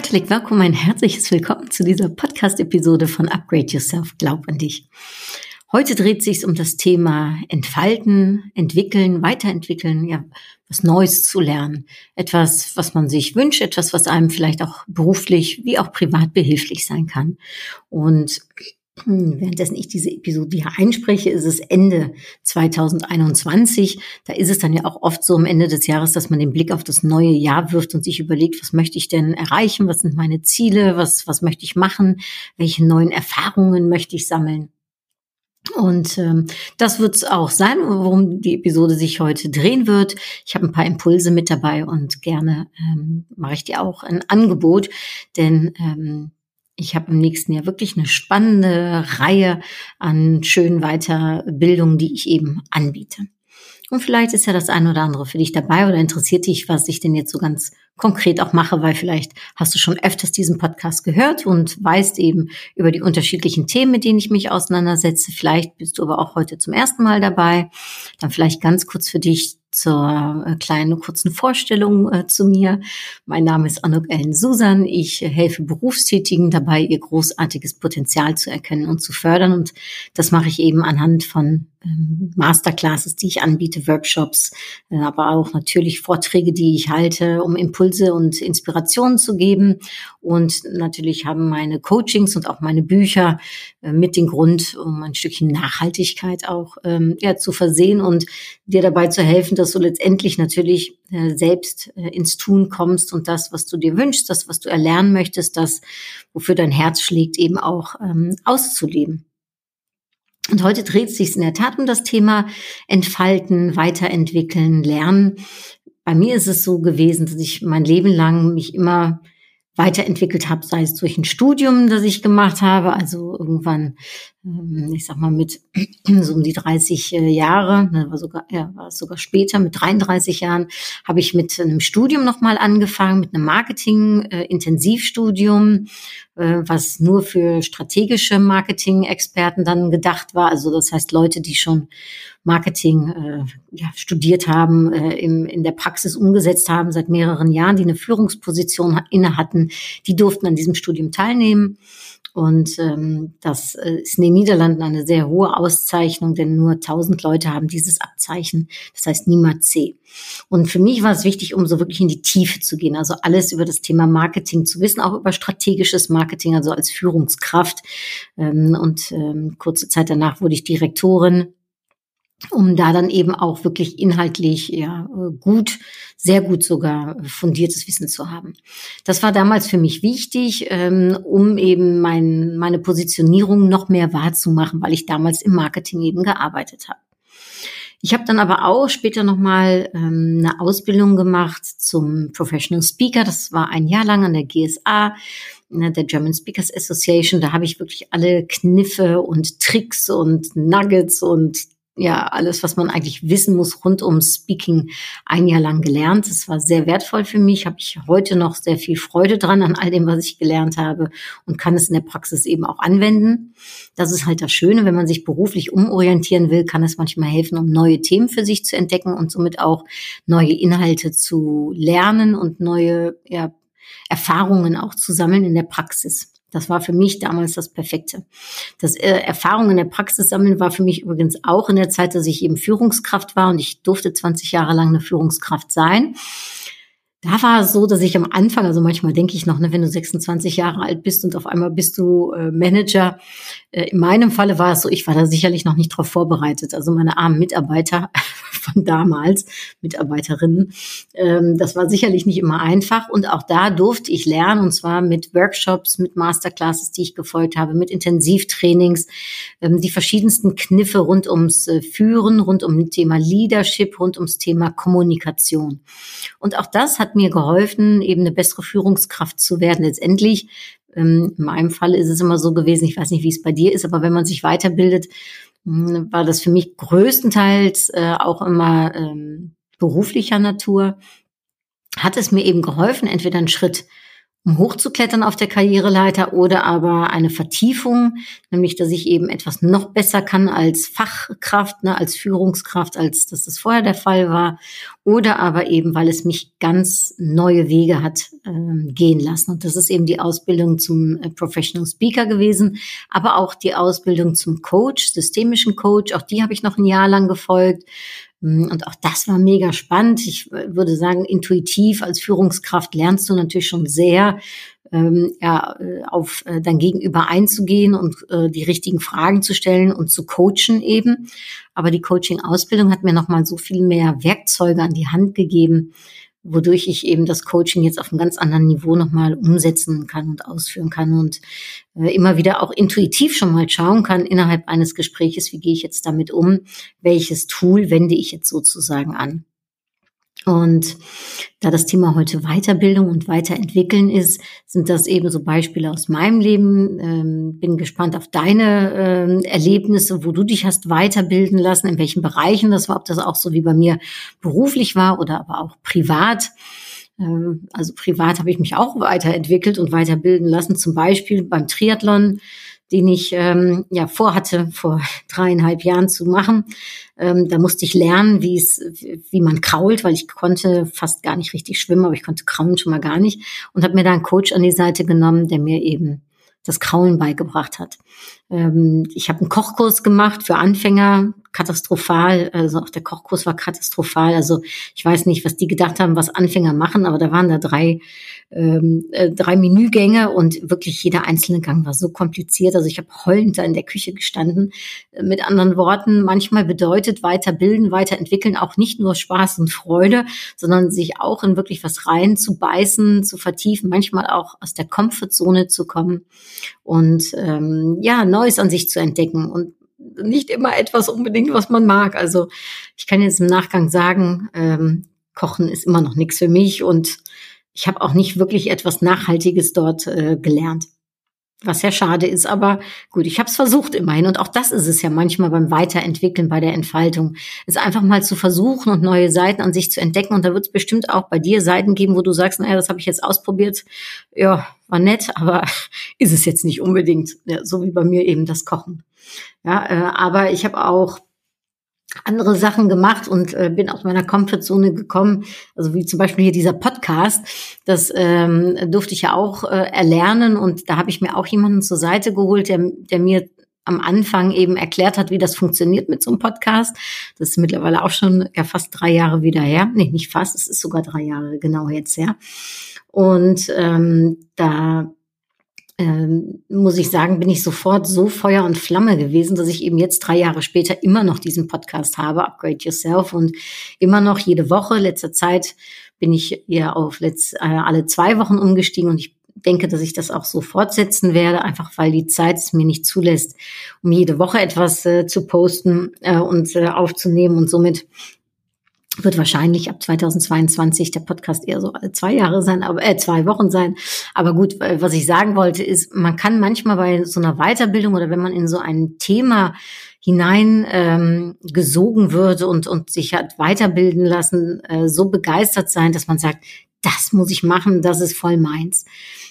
Herzlich willkommen, ein herzliches Willkommen zu dieser Podcast-Episode von Upgrade Yourself, Glaub an dich. Heute dreht sich um das Thema Entfalten, entwickeln, weiterentwickeln, ja, was Neues zu lernen. Etwas, was man sich wünscht, etwas, was einem vielleicht auch beruflich wie auch privat behilflich sein kann. Und währenddessen ich diese Episode hier einspreche, ist es Ende 2021. Da ist es dann ja auch oft so am Ende des Jahres, dass man den Blick auf das neue Jahr wirft und sich überlegt, was möchte ich denn erreichen? Was sind meine Ziele? Was, was möchte ich machen? Welche neuen Erfahrungen möchte ich sammeln? Und ähm, das wird es auch sein, worum die Episode sich heute drehen wird. Ich habe ein paar Impulse mit dabei und gerne ähm, mache ich dir auch ein Angebot, denn ähm, ich habe im nächsten Jahr wirklich eine spannende Reihe an schönen Weiterbildungen, die ich eben anbiete. Und vielleicht ist ja das eine oder andere für dich dabei oder interessiert dich, was ich denn jetzt so ganz konkret auch mache, weil vielleicht hast du schon öfters diesen Podcast gehört und weißt eben über die unterschiedlichen Themen, mit denen ich mich auseinandersetze. Vielleicht bist du aber auch heute zum ersten Mal dabei. Dann vielleicht ganz kurz für dich zur äh, kleinen kurzen Vorstellung äh, zu mir. Mein Name ist Anuk Ellen Susan. Ich äh, helfe Berufstätigen dabei, ihr großartiges Potenzial zu erkennen und zu fördern. Und das mache ich eben anhand von Masterclasses, die ich anbiete, Workshops, äh, aber auch natürlich Vorträge, die ich halte, um Impulse und Inspirationen zu geben. Und natürlich haben meine Coachings und auch meine Bücher äh, mit den Grund, um ein Stückchen Nachhaltigkeit auch ähm, ja, zu versehen und dir dabei zu helfen, dass du letztendlich natürlich äh, selbst ins Tun kommst und das, was du dir wünschst, das, was du erlernen möchtest, das, wofür dein Herz schlägt, eben auch ähm, auszuleben. Und heute dreht es sich in der Tat um das Thema Entfalten, Weiterentwickeln, Lernen. Bei mir ist es so gewesen, dass ich mein Leben lang mich immer weiterentwickelt habe, sei es durch ein Studium, das ich gemacht habe, also irgendwann, ähm, ich sag mal mit so um die 30 äh, Jahre, war sogar, ja, war es sogar später, mit 33 Jahren, habe ich mit einem Studium nochmal angefangen, mit einem Marketing-Intensivstudium, äh, äh, was nur für strategische Marketing-Experten dann gedacht war. Also das heißt Leute, die schon Marketing äh, ja, studiert haben, äh, im, in der Praxis umgesetzt haben seit mehreren Jahren, die eine Führungsposition inne hatten, die durften an diesem Studium teilnehmen. Und ähm, das äh, ist in den Niederlanden eine sehr hohe Auszeichnung, denn nur 1000 Leute haben dieses Abzeichen. Das heißt niemals C. Und für mich war es wichtig, um so wirklich in die Tiefe zu gehen, also alles über das Thema Marketing zu wissen, auch über strategisches Marketing, also als Führungskraft. Ähm, und ähm, kurze Zeit danach wurde ich Direktorin um da dann eben auch wirklich inhaltlich ja gut, sehr gut sogar fundiertes Wissen zu haben. Das war damals für mich wichtig, ähm, um eben mein, meine Positionierung noch mehr wahrzumachen, weil ich damals im Marketing eben gearbeitet habe. Ich habe dann aber auch später nochmal ähm, eine Ausbildung gemacht zum Professional Speaker. Das war ein Jahr lang an der GSA, ne, der German Speakers Association. Da habe ich wirklich alle Kniffe und Tricks und Nuggets und ja alles, was man eigentlich wissen muss rund um Speaking ein Jahr lang gelernt. Es war sehr wertvoll für mich, habe ich heute noch sehr viel Freude dran an all dem, was ich gelernt habe und kann es in der Praxis eben auch anwenden. Das ist halt das Schöne, wenn man sich beruflich umorientieren will, kann es manchmal helfen, um neue Themen für sich zu entdecken und somit auch neue Inhalte zu lernen und neue ja, Erfahrungen auch zu sammeln in der Praxis. Das war für mich damals das Perfekte. Das äh, Erfahrung in der Praxis sammeln war für mich übrigens auch in der Zeit, dass ich eben Führungskraft war und ich durfte 20 Jahre lang eine Führungskraft sein. Da war es so, dass ich am Anfang, also manchmal denke ich noch, ne, wenn du 26 Jahre alt bist und auf einmal bist du äh, Manager. Äh, in meinem Falle war es so, ich war da sicherlich noch nicht darauf vorbereitet. Also meine armen Mitarbeiter von damals, Mitarbeiterinnen, ähm, das war sicherlich nicht immer einfach. Und auch da durfte ich lernen, und zwar mit Workshops, mit Masterclasses, die ich gefolgt habe, mit Intensivtrainings, ähm, die verschiedensten Kniffe rund ums äh, Führen, rund um das Thema Leadership, rund ums Thema Kommunikation. Und auch das hat hat mir geholfen, eben eine bessere Führungskraft zu werden. Letztendlich, ähm, in meinem Fall ist es immer so gewesen, ich weiß nicht, wie es bei dir ist, aber wenn man sich weiterbildet, hm, war das für mich größtenteils äh, auch immer ähm, beruflicher Natur, hat es mir eben geholfen, entweder einen Schritt um hochzuklettern auf der Karriereleiter oder aber eine Vertiefung, nämlich dass ich eben etwas noch besser kann als Fachkraft, ne, als Führungskraft, als dass das vorher der Fall war, oder aber eben, weil es mich ganz neue Wege hat äh, gehen lassen. Und das ist eben die Ausbildung zum äh, Professional Speaker gewesen, aber auch die Ausbildung zum Coach, systemischen Coach, auch die habe ich noch ein Jahr lang gefolgt. Mm, und auch das war mega spannend. Ich äh, würde sagen, intuitiv als Führungskraft lernst du natürlich schon sehr, ähm, ja, äh, auf äh, dein Gegenüber einzugehen und äh, die richtigen Fragen zu stellen und zu coachen eben. Aber die Coaching-Ausbildung hat mir nochmal so viel mehr Werkzeuge an die Hand gegeben, wodurch ich eben das Coaching jetzt auf einem ganz anderen Niveau nochmal umsetzen kann und ausführen kann und äh, immer wieder auch intuitiv schon mal schauen kann innerhalb eines Gespräches, wie gehe ich jetzt damit um, welches Tool wende ich jetzt sozusagen an. Und da das Thema heute Weiterbildung und Weiterentwickeln ist, sind das eben so Beispiele aus meinem Leben. Ähm, bin gespannt auf deine ähm, Erlebnisse, wo du dich hast weiterbilden lassen, in welchen Bereichen das war, ob das auch so wie bei mir beruflich war oder aber auch privat. Ähm, also privat habe ich mich auch weiterentwickelt und weiterbilden lassen, zum Beispiel beim Triathlon den ich ähm, ja vorhatte, vor dreieinhalb Jahren zu machen. Ähm, da musste ich lernen, wie es, wie man krault, weil ich konnte fast gar nicht richtig schwimmen, aber ich konnte kraulen schon mal gar nicht und habe mir da einen Coach an die Seite genommen, der mir eben das Kraulen beigebracht hat. Ähm, ich habe einen Kochkurs gemacht für Anfänger, katastrophal. Also auch der Kochkurs war katastrophal. Also ich weiß nicht, was die gedacht haben, was Anfänger machen, aber da waren da drei, ähm, äh, drei Menügänge und wirklich jeder einzelne Gang war so kompliziert. Also ich habe heulend da in der Küche gestanden. Äh, mit anderen Worten, manchmal bedeutet weiterbilden, weiterentwickeln auch nicht nur Spaß und Freude, sondern sich auch in wirklich was rein zu beißen, zu vertiefen, manchmal auch aus der Komfortzone zu kommen und ähm, ja, Neues an sich zu entdecken und nicht immer etwas unbedingt, was man mag. Also ich kann jetzt im Nachgang sagen, ähm, Kochen ist immer noch nichts für mich und ich habe auch nicht wirklich etwas Nachhaltiges dort äh, gelernt. Was ja schade ist, aber gut, ich habe es versucht immerhin. Und auch das ist es ja manchmal beim Weiterentwickeln, bei der Entfaltung. Es einfach mal zu versuchen und neue Seiten an sich zu entdecken. Und da wird es bestimmt auch bei dir Seiten geben, wo du sagst, naja, das habe ich jetzt ausprobiert. Ja, war nett, aber ist es jetzt nicht unbedingt. Ja, so wie bei mir eben das Kochen. Ja, äh, aber ich habe auch andere Sachen gemacht und äh, bin aus meiner Comfortzone gekommen, also wie zum Beispiel hier dieser Podcast, das ähm, durfte ich ja auch äh, erlernen und da habe ich mir auch jemanden zur Seite geholt, der, der mir am Anfang eben erklärt hat, wie das funktioniert mit so einem Podcast. Das ist mittlerweile auch schon ja fast drei Jahre wieder her. Nee, nicht fast, es ist sogar drei Jahre genau jetzt her. Und ähm, da ähm, muss ich sagen, bin ich sofort so Feuer und Flamme gewesen, dass ich eben jetzt drei Jahre später immer noch diesen Podcast habe, Upgrade Yourself. Und immer noch jede Woche. Letzter Zeit bin ich eher auf letzt, äh, alle zwei Wochen umgestiegen. Und ich denke, dass ich das auch so fortsetzen werde, einfach weil die Zeit es mir nicht zulässt, um jede Woche etwas äh, zu posten äh, und äh, aufzunehmen. Und somit wird wahrscheinlich ab 2022 der Podcast eher so zwei Jahre sein, aber äh, zwei Wochen sein. Aber gut, was ich sagen wollte, ist, man kann manchmal bei so einer Weiterbildung oder wenn man in so ein Thema hinein ähm, gesogen wird und, und sich hat weiterbilden lassen, äh, so begeistert sein, dass man sagt, das muss ich machen, das ist voll meins.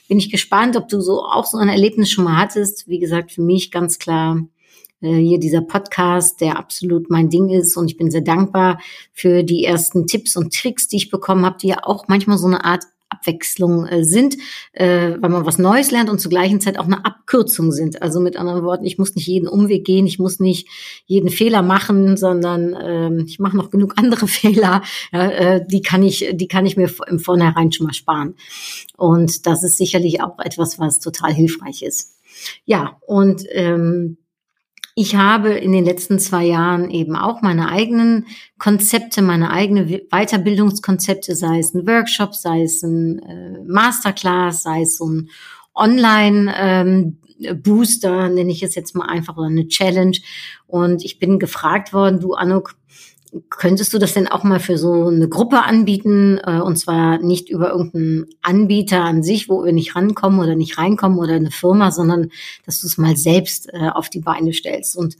Bin ich gespannt, ob du so auch so ein Erlebnis schon mal hattest. Wie gesagt, für mich ganz klar äh, hier dieser Podcast, der absolut mein Ding ist. Und ich bin sehr dankbar für die ersten Tipps und Tricks, die ich bekommen habe, die ja auch manchmal so eine Art Abwechslung äh, sind, äh, weil man was Neues lernt und zur gleichen Zeit auch eine Abkürzung sind. Also mit anderen Worten, ich muss nicht jeden Umweg gehen, ich muss nicht jeden Fehler machen, sondern äh, ich mache noch genug andere Fehler, äh, die kann ich, die kann ich mir im Vornherein schon mal sparen. Und das ist sicherlich auch etwas, was total hilfreich ist. Ja, und ähm, ich habe in den letzten zwei Jahren eben auch meine eigenen Konzepte, meine eigene Weiterbildungskonzepte, sei es ein Workshop, sei es ein äh, Masterclass, sei es so ein Online ähm, nenne ich es jetzt mal einfach, oder eine Challenge. Und ich bin gefragt worden, du Anuk, könntest du das denn auch mal für so eine Gruppe anbieten äh, und zwar nicht über irgendeinen Anbieter an sich, wo wir nicht rankommen oder nicht reinkommen oder eine Firma, sondern dass du es mal selbst äh, auf die Beine stellst und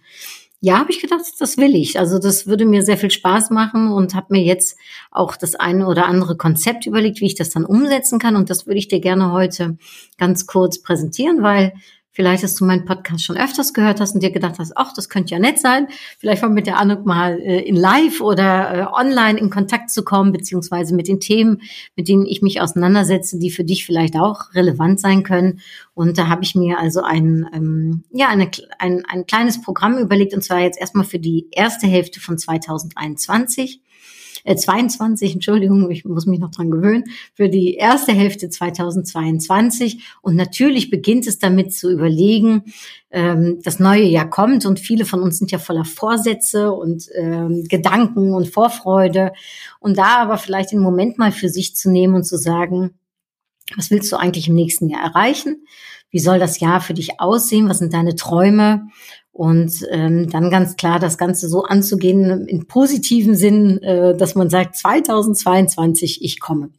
ja, habe ich gedacht, das will ich. Also das würde mir sehr viel Spaß machen und habe mir jetzt auch das eine oder andere Konzept überlegt, wie ich das dann umsetzen kann. Und das würde ich dir gerne heute ganz kurz präsentieren, weil Vielleicht hast du meinen Podcast schon öfters gehört hast und dir gedacht hast, ach, das könnte ja nett sein. Vielleicht mal mit der Anuk mal äh, in Live oder äh, online in Kontakt zu kommen, beziehungsweise mit den Themen, mit denen ich mich auseinandersetze, die für dich vielleicht auch relevant sein können. Und da habe ich mir also ein, ähm, ja, eine, ein, ein kleines Programm überlegt, und zwar jetzt erstmal für die erste Hälfte von 2021 äh, 22, Entschuldigung, ich muss mich noch dran gewöhnen, für die erste Hälfte 2022. Und natürlich beginnt es damit zu überlegen, ähm, das neue Jahr kommt und viele von uns sind ja voller Vorsätze und ähm, Gedanken und Vorfreude. Und da aber vielleicht den Moment mal für sich zu nehmen und zu sagen, was willst du eigentlich im nächsten Jahr erreichen? Wie soll das Jahr für dich aussehen? Was sind deine Träume? Und ähm, dann ganz klar das Ganze so anzugehen in positiven Sinn, äh, dass man sagt, 2022, ich komme.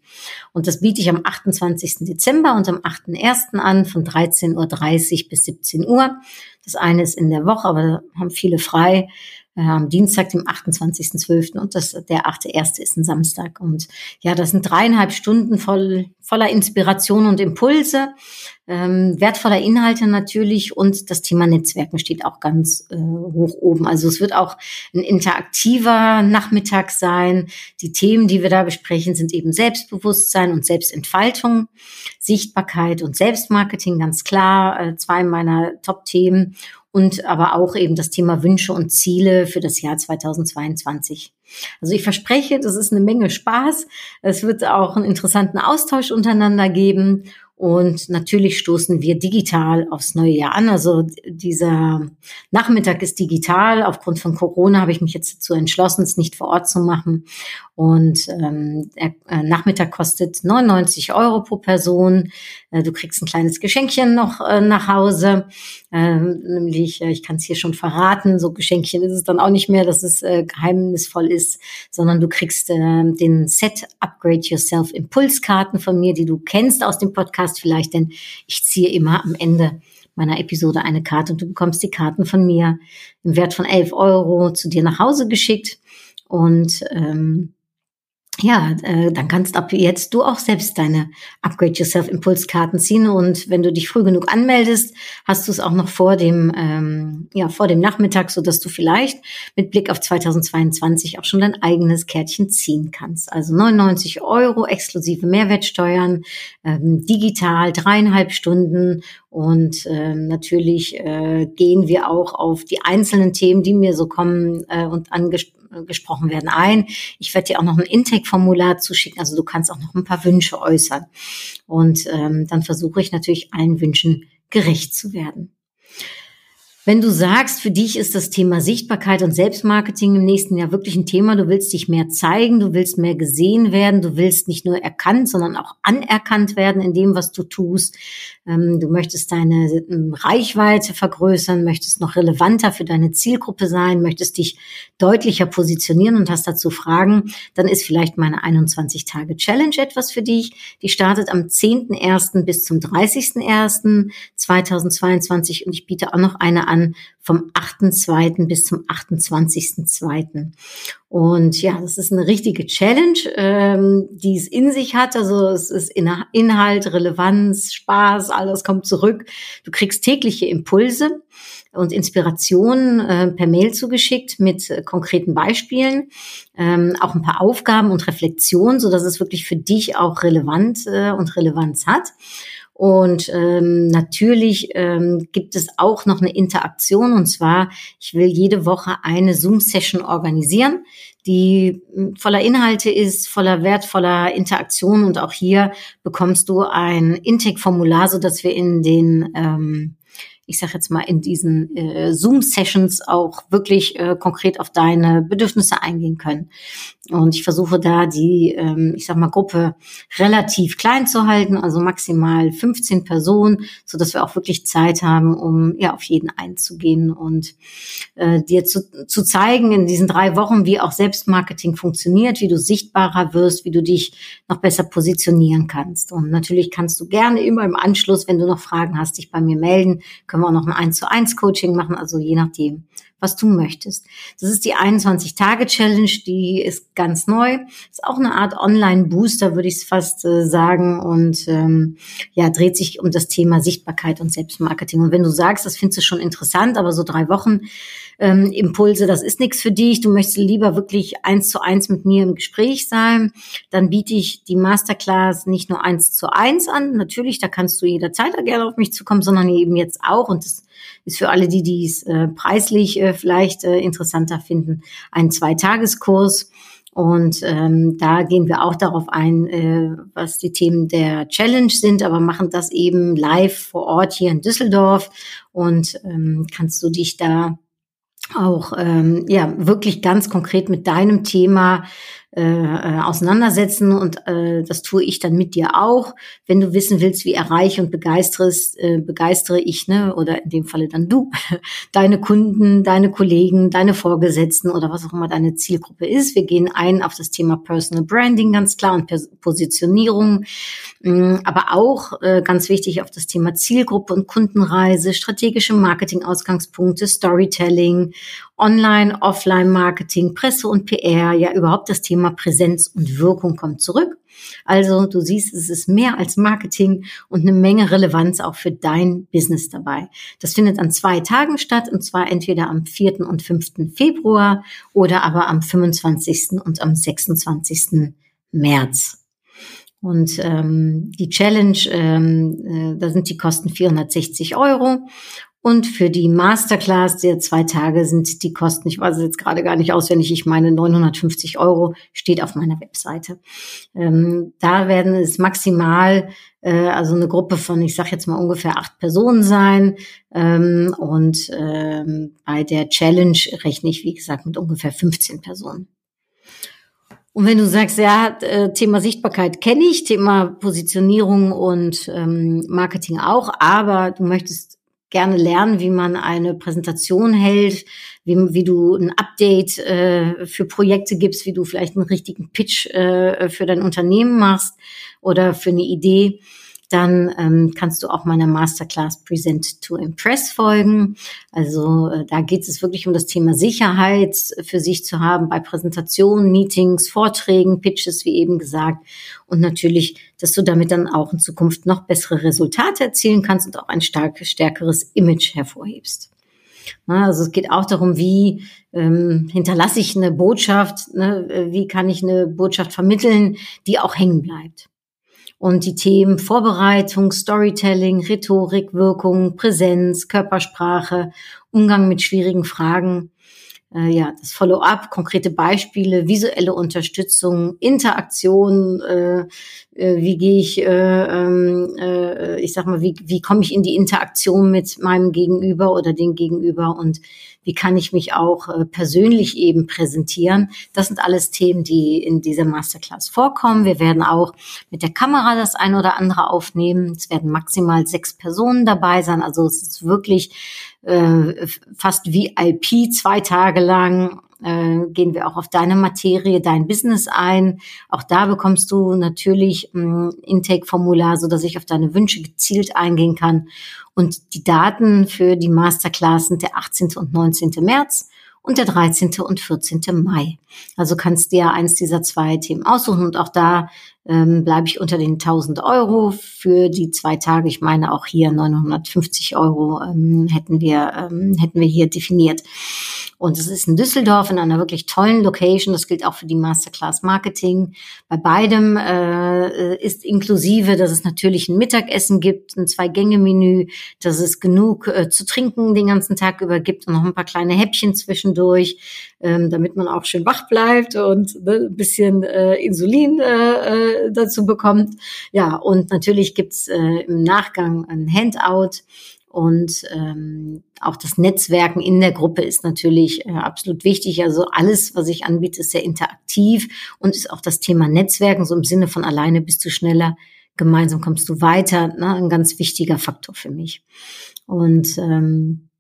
Und das biete ich am 28. Dezember und am 8.1. an von 13.30 Uhr bis 17 Uhr. Das eine ist in der Woche, aber haben viele frei äh, am Dienstag, dem 28.12. und das, der 8.1. ist ein Samstag. Und ja, das sind dreieinhalb Stunden voll, voller Inspiration und Impulse, ähm, wertvoller Inhalte natürlich und das Thema Netzwerken steht auch ganz äh, hoch oben. Also es wird auch ein interaktiver Nachmittag sein. Die Themen, die wir da besprechen, sind eben Selbstbewusstsein und Selbstentfaltung, Sichtbarkeit und Selbstmarketing, ganz klar, äh, zwei meiner Top-Themen und aber auch eben das Thema Wünsche und Ziele für das Jahr 2022. Also ich verspreche, das ist eine Menge Spaß. Es wird auch einen interessanten Austausch untereinander geben und natürlich stoßen wir digital aufs neue Jahr an. Also dieser Nachmittag ist digital. Aufgrund von Corona habe ich mich jetzt dazu entschlossen, es nicht vor Ort zu machen. Und ähm, der äh, Nachmittag kostet 99 Euro pro Person. Äh, du kriegst ein kleines Geschenkchen noch äh, nach Hause. Ähm, nämlich, ich kann es hier schon verraten, so Geschenkchen ist es dann auch nicht mehr, dass es geheimnisvoll ist, sondern du kriegst äh, den Set Upgrade Yourself Impulskarten von mir, die du kennst aus dem Podcast hast vielleicht, denn ich ziehe immer am Ende meiner Episode eine Karte und du bekommst die Karten von mir im Wert von 11 Euro zu dir nach Hause geschickt. Und ähm, ja, äh, dann kannst ab jetzt du auch selbst deine Upgrade Yourself Impulskarten ziehen und wenn du dich früh genug anmeldest, hast du es auch noch vor dem ähm, ja vor dem Nachmittag, so dass du vielleicht mit Blick auf 2022 auch schon dein eigenes Kärtchen ziehen kannst. Also 99 Euro exklusive Mehrwertsteuern, ähm, digital dreieinhalb Stunden und ähm, natürlich äh, gehen wir auch auf die einzelnen Themen, die mir so kommen äh, und angesprochen gesprochen werden ein. Ich werde dir auch noch ein Intake-Formular zuschicken, also du kannst auch noch ein paar Wünsche äußern. Und ähm, dann versuche ich natürlich allen Wünschen gerecht zu werden. Wenn du sagst, für dich ist das Thema Sichtbarkeit und Selbstmarketing im nächsten Jahr wirklich ein Thema, du willst dich mehr zeigen, du willst mehr gesehen werden, du willst nicht nur erkannt, sondern auch anerkannt werden in dem, was du tust. Ähm, du möchtest deine ähm, Reichweite vergrößern, möchtest noch relevanter für deine Zielgruppe sein, möchtest dich deutlicher positionieren und hast dazu Fragen, dann ist vielleicht meine 21 Tage Challenge etwas für dich. Die startet am 10.01. bis zum 30.01.2022 und ich biete auch noch eine an vom 8.2. bis zum 28.2. Und ja, das ist eine richtige Challenge, ähm, die es in sich hat. Also es ist Inhalt, Relevanz, Spaß, alles kommt zurück. Du kriegst tägliche Impulse und Inspirationen äh, per Mail zugeschickt mit äh, konkreten Beispielen, ähm, auch ein paar Aufgaben und Reflexionen, so dass es wirklich für dich auch relevant äh, und Relevanz hat. Und ähm, natürlich ähm, gibt es auch noch eine Interaktion. Und zwar, ich will jede Woche eine Zoom-Session organisieren, die hm, voller Inhalte ist, voller wertvoller Interaktion. Und auch hier bekommst du ein Intake-Formular, so dass wir in den ähm, ich sage jetzt mal, in diesen äh, Zoom-Sessions auch wirklich äh, konkret auf deine Bedürfnisse eingehen können. Und ich versuche da die, ähm, ich sag mal, Gruppe relativ klein zu halten, also maximal 15 Personen, so dass wir auch wirklich Zeit haben, um ja auf jeden einzugehen und äh, dir zu, zu zeigen in diesen drei Wochen, wie auch Selbstmarketing funktioniert, wie du sichtbarer wirst, wie du dich noch besser positionieren kannst. Und natürlich kannst du gerne immer im Anschluss, wenn du noch Fragen hast, dich bei mir melden. Können wir auch noch ein 1 zu 1 Coaching machen, also je nachdem, was du möchtest. Das ist die 21-Tage-Challenge, die ist ganz neu. Ist auch eine Art Online-Booster, würde ich es fast äh, sagen. Und ähm, ja, dreht sich um das Thema Sichtbarkeit und Selbstmarketing. Und wenn du sagst, das findest du schon interessant, aber so drei Wochen ähm, Impulse, das ist nichts für dich, du möchtest lieber wirklich eins zu eins mit mir im Gespräch sein, dann biete ich die Masterclass nicht nur eins zu eins an. Natürlich, da kannst du jederzeit gerne auf mich zukommen, sondern eben jetzt auch. Und das ist für alle, die dies äh, preislich äh, vielleicht äh, interessanter finden, ein Zweitageskurs. Und ähm, da gehen wir auch darauf ein, äh, was die Themen der Challenge sind, aber machen das eben live vor Ort hier in Düsseldorf. Und ähm, kannst du dich da auch ähm, ja wirklich ganz konkret mit deinem Thema äh, äh, auseinandersetzen und äh, das tue ich dann mit dir auch. Wenn du wissen willst, wie erreiche und begeisterst, äh, begeistere ich, ne, oder in dem Falle dann du, deine Kunden, deine Kollegen, deine Vorgesetzten oder was auch immer deine Zielgruppe ist. Wir gehen ein auf das Thema Personal Branding ganz klar und Positionierung, mh, mm, aber auch äh, ganz wichtig auf das Thema Zielgruppe und Kundenreise, strategische Marketing-Ausgangspunkte, Storytelling Online, Offline-Marketing, Presse und PR, ja überhaupt das Thema Präsenz und Wirkung kommt zurück. Also du siehst, es ist mehr als Marketing und eine Menge Relevanz auch für dein Business dabei. Das findet an zwei Tagen statt und zwar entweder am 4. und 5. Februar oder aber am 25. und am 26. März. Und ähm, die Challenge, ähm, äh, da sind die Kosten 460 Euro. Und für die Masterclass der zwei Tage sind die Kosten, ich weiß es jetzt gerade gar nicht auswendig, ich meine 950 Euro steht auf meiner Webseite. Ähm, da werden es maximal, äh, also eine Gruppe von, ich sage jetzt mal ungefähr acht Personen sein. Ähm, und ähm, bei der Challenge rechne ich, wie gesagt, mit ungefähr 15 Personen. Und wenn du sagst, ja, äh, Thema Sichtbarkeit kenne ich, Thema Positionierung und ähm, Marketing auch, aber du möchtest gerne lernen, wie man eine Präsentation hält, wie, wie du ein Update äh, für Projekte gibst, wie du vielleicht einen richtigen Pitch äh, für dein Unternehmen machst oder für eine Idee dann ähm, kannst du auch meiner Masterclass Present to Impress folgen. Also äh, da geht es wirklich um das Thema Sicherheit für sich zu haben bei Präsentationen, Meetings, Vorträgen, Pitches, wie eben gesagt. Und natürlich, dass du damit dann auch in Zukunft noch bessere Resultate erzielen kannst und auch ein stark, stärkeres Image hervorhebst. Also es geht auch darum, wie ähm, hinterlasse ich eine Botschaft, ne? wie kann ich eine Botschaft vermitteln, die auch hängen bleibt. Und die Themen Vorbereitung, Storytelling, Rhetorik, Wirkung, Präsenz, Körpersprache, Umgang mit schwierigen Fragen, äh, ja, das Follow-up, konkrete Beispiele, visuelle Unterstützung, Interaktion, äh, äh, wie gehe ich, äh, ähm, äh, ich sag mal, wie, wie komme ich in die Interaktion mit meinem Gegenüber oder den Gegenüber und wie kann ich mich auch persönlich eben präsentieren. Das sind alles Themen, die in dieser Masterclass vorkommen. Wir werden auch mit der Kamera das ein oder andere aufnehmen. Es werden maximal sechs Personen dabei sein. Also es ist wirklich äh, fast VIP zwei Tage lang äh, gehen wir auch auf deine Materie, dein Business ein. Auch da bekommst du natürlich ein Intake-Formular, so dass ich auf deine Wünsche gezielt eingehen kann. Und die Daten für die Masterclass sind der 18. und 19. März und der 13. und 14. Mai. Also kannst dir eins dieser zwei Themen aussuchen und auch da ähm, bleibe ich unter den 1000 Euro für die zwei Tage. Ich meine auch hier 950 Euro ähm, hätten wir ähm, hätten wir hier definiert. Und es ist in Düsseldorf in einer wirklich tollen Location. Das gilt auch für die Masterclass Marketing. Bei beidem äh, ist inklusive, dass es natürlich ein Mittagessen gibt, ein Zwei-Gänge-Menü, dass es genug äh, zu trinken den ganzen Tag über gibt und noch ein paar kleine Häppchen zwischendurch, ähm, damit man auch schön wach bleibt und ne, ein bisschen äh, Insulin äh, dazu bekommt. Ja, und natürlich gibt's äh, im Nachgang ein Handout Und ähm, auch das Netzwerken in der Gruppe ist natürlich äh, absolut wichtig. Also alles, was ich anbiete, ist sehr interaktiv und ist auch das Thema Netzwerken, so im Sinne von alleine bist du schneller, gemeinsam kommst du weiter, ne? ein ganz wichtiger Faktor für mich. Und ähm,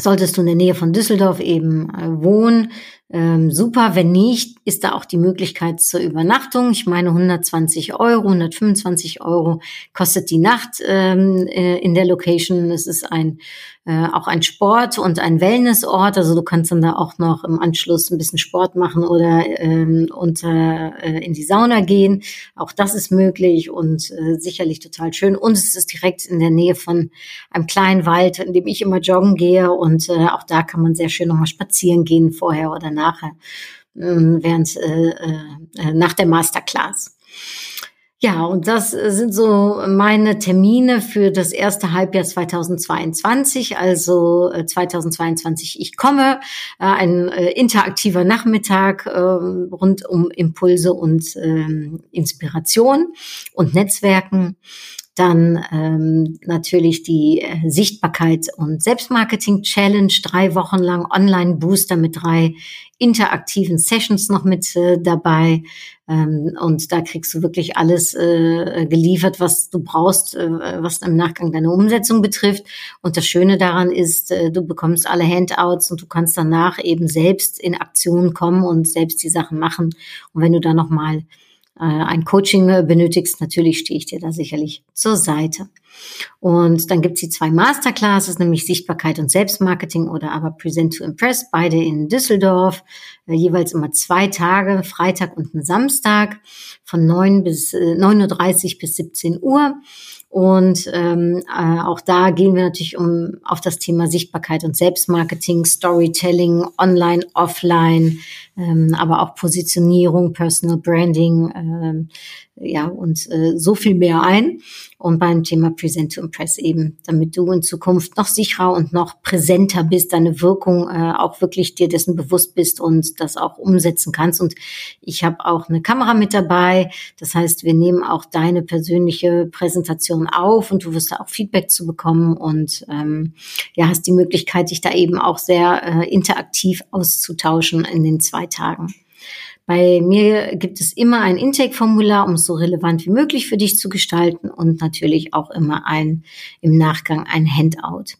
Solltest du in der Nähe von Düsseldorf eben äh, wohnen, ähm, super. Wenn nicht, ist da auch die Möglichkeit zur Übernachtung. Ich meine, 120 Euro, 125 Euro kostet die Nacht ähm, äh, in der Location. Es ist ein äh, auch ein Sport und ein Wellnessort. Also du kannst dann da auch noch im Anschluss ein bisschen Sport machen oder ähm, unter, äh, in die Sauna gehen. Auch das ist möglich und äh, sicherlich total schön. Und es ist direkt in der Nähe von einem kleinen Wald, in dem ich immer joggen gehe. Und äh, auch da kann man sehr schön nochmal spazieren gehen, vorher oder nachher, äh, während äh, äh, nach der Masterclass. Ja, und das sind so meine Termine für das erste Halbjahr 2022, also 2022. Äh, ich komme, äh, ein äh, interaktiver Nachmittag rund um Impulse und ähm, Inspiration und Netzwerken. Dann ähm, natürlich die Sichtbarkeit und Selbstmarketing Challenge, drei Wochen lang Online-Booster mit drei interaktiven Sessions noch mit äh, dabei. Ähm, und da kriegst du wirklich alles äh, geliefert, was du brauchst, äh, was im Nachgang deine Umsetzung betrifft. Und das Schöne daran ist, äh, du bekommst alle Handouts und du kannst danach eben selbst in Aktion kommen und selbst die Sachen machen. Und wenn du da nochmal äh, ein Coaching benötigst, natürlich stehe ich dir da sicherlich zur Seite. Und dann gibt's die zwei Masterclasses, nämlich Sichtbarkeit und Selbstmarketing oder aber Present to Impress, beide in Düsseldorf, äh, jeweils immer zwei Tage, Freitag und Samstag von 9 bis äh, 9.30 Uhr bis 17 Uhr. Und ähm, äh, auch da gehen wir natürlich um auf das Thema Sichtbarkeit und Selbstmarketing, Storytelling, online, offline, ähm, aber auch Positionierung, Personal Branding, ähm, ja und äh, so viel mehr ein und beim Thema Present to Impress eben, damit du in Zukunft noch sicherer und noch präsenter bist, deine Wirkung äh, auch wirklich dir dessen bewusst bist und das auch umsetzen kannst. Und ich habe auch eine Kamera mit dabei. Das heißt, wir nehmen auch deine persönliche Präsentation auf und du wirst da auch Feedback zu bekommen und ähm, ja, hast die Möglichkeit, dich da eben auch sehr äh, interaktiv auszutauschen in den zwei Tagen. Bei mir gibt es immer ein Intake-Formular, um es so relevant wie möglich für dich zu gestalten und natürlich auch immer ein im Nachgang ein Handout.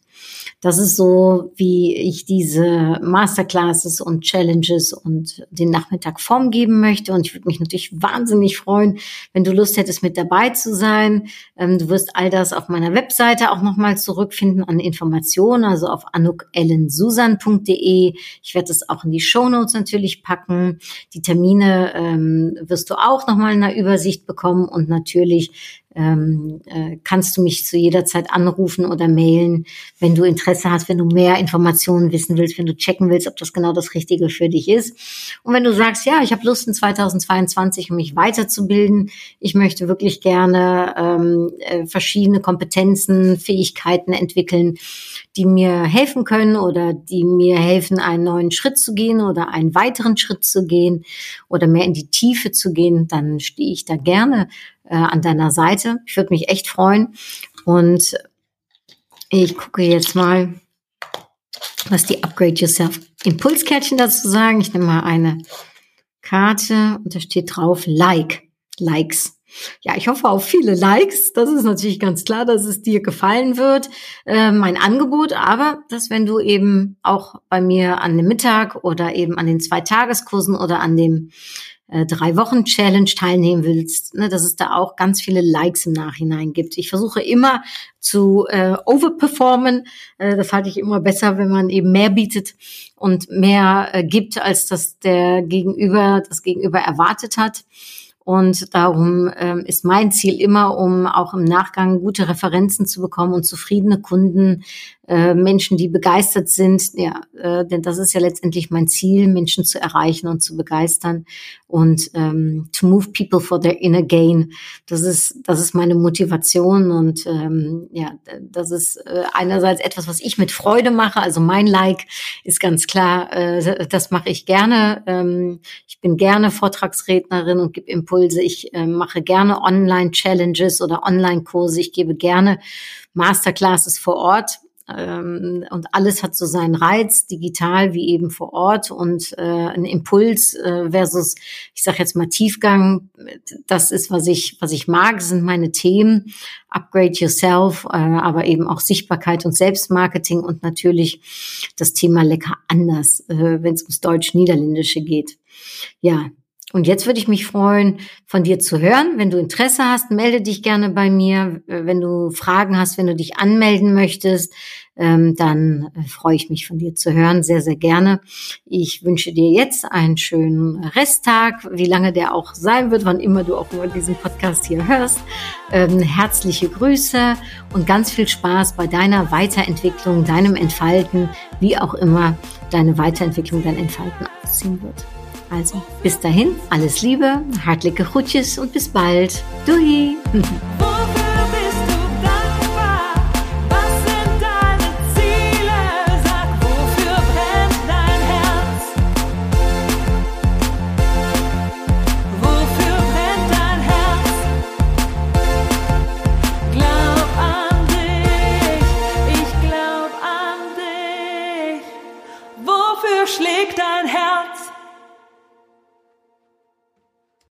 Das ist so, wie ich diese Masterclasses und Challenges und den Nachmittag Form geben möchte. Und ich würde mich natürlich wahnsinnig freuen, wenn du Lust hättest, mit dabei zu sein. Ähm, du wirst all das auf meiner Webseite auch nochmal zurückfinden an Informationen, also auf anukellensusan.de. Ich werde das auch in die Show Notes natürlich packen. Die Termine ähm, wirst du auch nochmal in einer Übersicht bekommen und natürlich ähm, äh, kannst du mich zu jeder Zeit anrufen oder mailen, wenn du Interesse hast, wenn du mehr Informationen wissen willst, wenn du checken willst, ob das genau das Richtige für dich ist. Und wenn du sagst, ja, ich habe Lust in 2022, um mich weiterzubilden, ich möchte wirklich gerne ähm, äh, verschiedene Kompetenzen, Fähigkeiten entwickeln, die mir helfen können oder die mir helfen, einen neuen Schritt zu gehen oder einen weiteren Schritt zu gehen oder mehr in die Tiefe zu gehen, dann stehe ich da gerne äh, an deiner Seite. Ich würde mich echt freuen. Und ich gucke jetzt mal, was die Upgrade Yourself Impulskärtchen dazu sagen. Ich nehme mal eine Karte und da steht drauf Like, Likes. Ja, ich hoffe auf viele Likes. Das ist natürlich ganz klar, dass es dir gefallen wird, äh, mein Angebot. Aber dass wenn du eben auch bei mir an dem Mittag oder eben an den zwei Tageskursen oder an dem äh, drei Wochen Challenge teilnehmen willst, ne, dass es da auch ganz viele Likes im Nachhinein gibt. Ich versuche immer zu äh, overperformen. Äh, das halte ich immer besser, wenn man eben mehr bietet und mehr äh, gibt, als das der Gegenüber, das Gegenüber erwartet hat. Und darum ähm, ist mein Ziel immer, um auch im Nachgang gute Referenzen zu bekommen und zufriedene Kunden, äh, Menschen, die begeistert sind. Ja, äh, denn das ist ja letztendlich mein Ziel, Menschen zu erreichen und zu begeistern und ähm, to move people for their inner gain. Das ist das ist meine Motivation und ähm, ja, das ist äh, einerseits etwas, was ich mit Freude mache. Also mein Like ist ganz klar, äh, das mache ich gerne. Ähm, ich bin gerne Vortragsrednerin und gebe Impulse. Ich äh, mache gerne Online-Challenges oder Online-Kurse. Ich gebe gerne Masterclasses vor Ort. Ähm, und alles hat so seinen Reiz, digital wie eben vor Ort und äh, ein Impuls äh, versus, ich sage jetzt mal Tiefgang, das ist, was ich, was ich mag, sind meine Themen, Upgrade Yourself, äh, aber eben auch Sichtbarkeit und Selbstmarketing und natürlich das Thema lecker anders, äh, wenn es ums Deutsch-Niederländische geht. Ja, und jetzt würde ich mich freuen, von dir zu hören. Wenn du Interesse hast, melde dich gerne bei mir. Wenn du Fragen hast, wenn du dich anmelden möchtest, ähm, dann äh, freue ich mich von dir zu hören. Sehr, sehr gerne. Ich wünsche dir jetzt einen schönen Resttag, wie lange der auch sein wird, wann immer du auch immer diesen Podcast hier hörst. Ähm, herzliche Grüße und ganz viel Spaß bei deiner Weiterentwicklung, deinem Entfalten, wie auch immer deine Weiterentwicklung, dein Entfalten aussehen wird. Also bis dahin, alles Liebe, hartliche Groetjes und bis bald. Doei!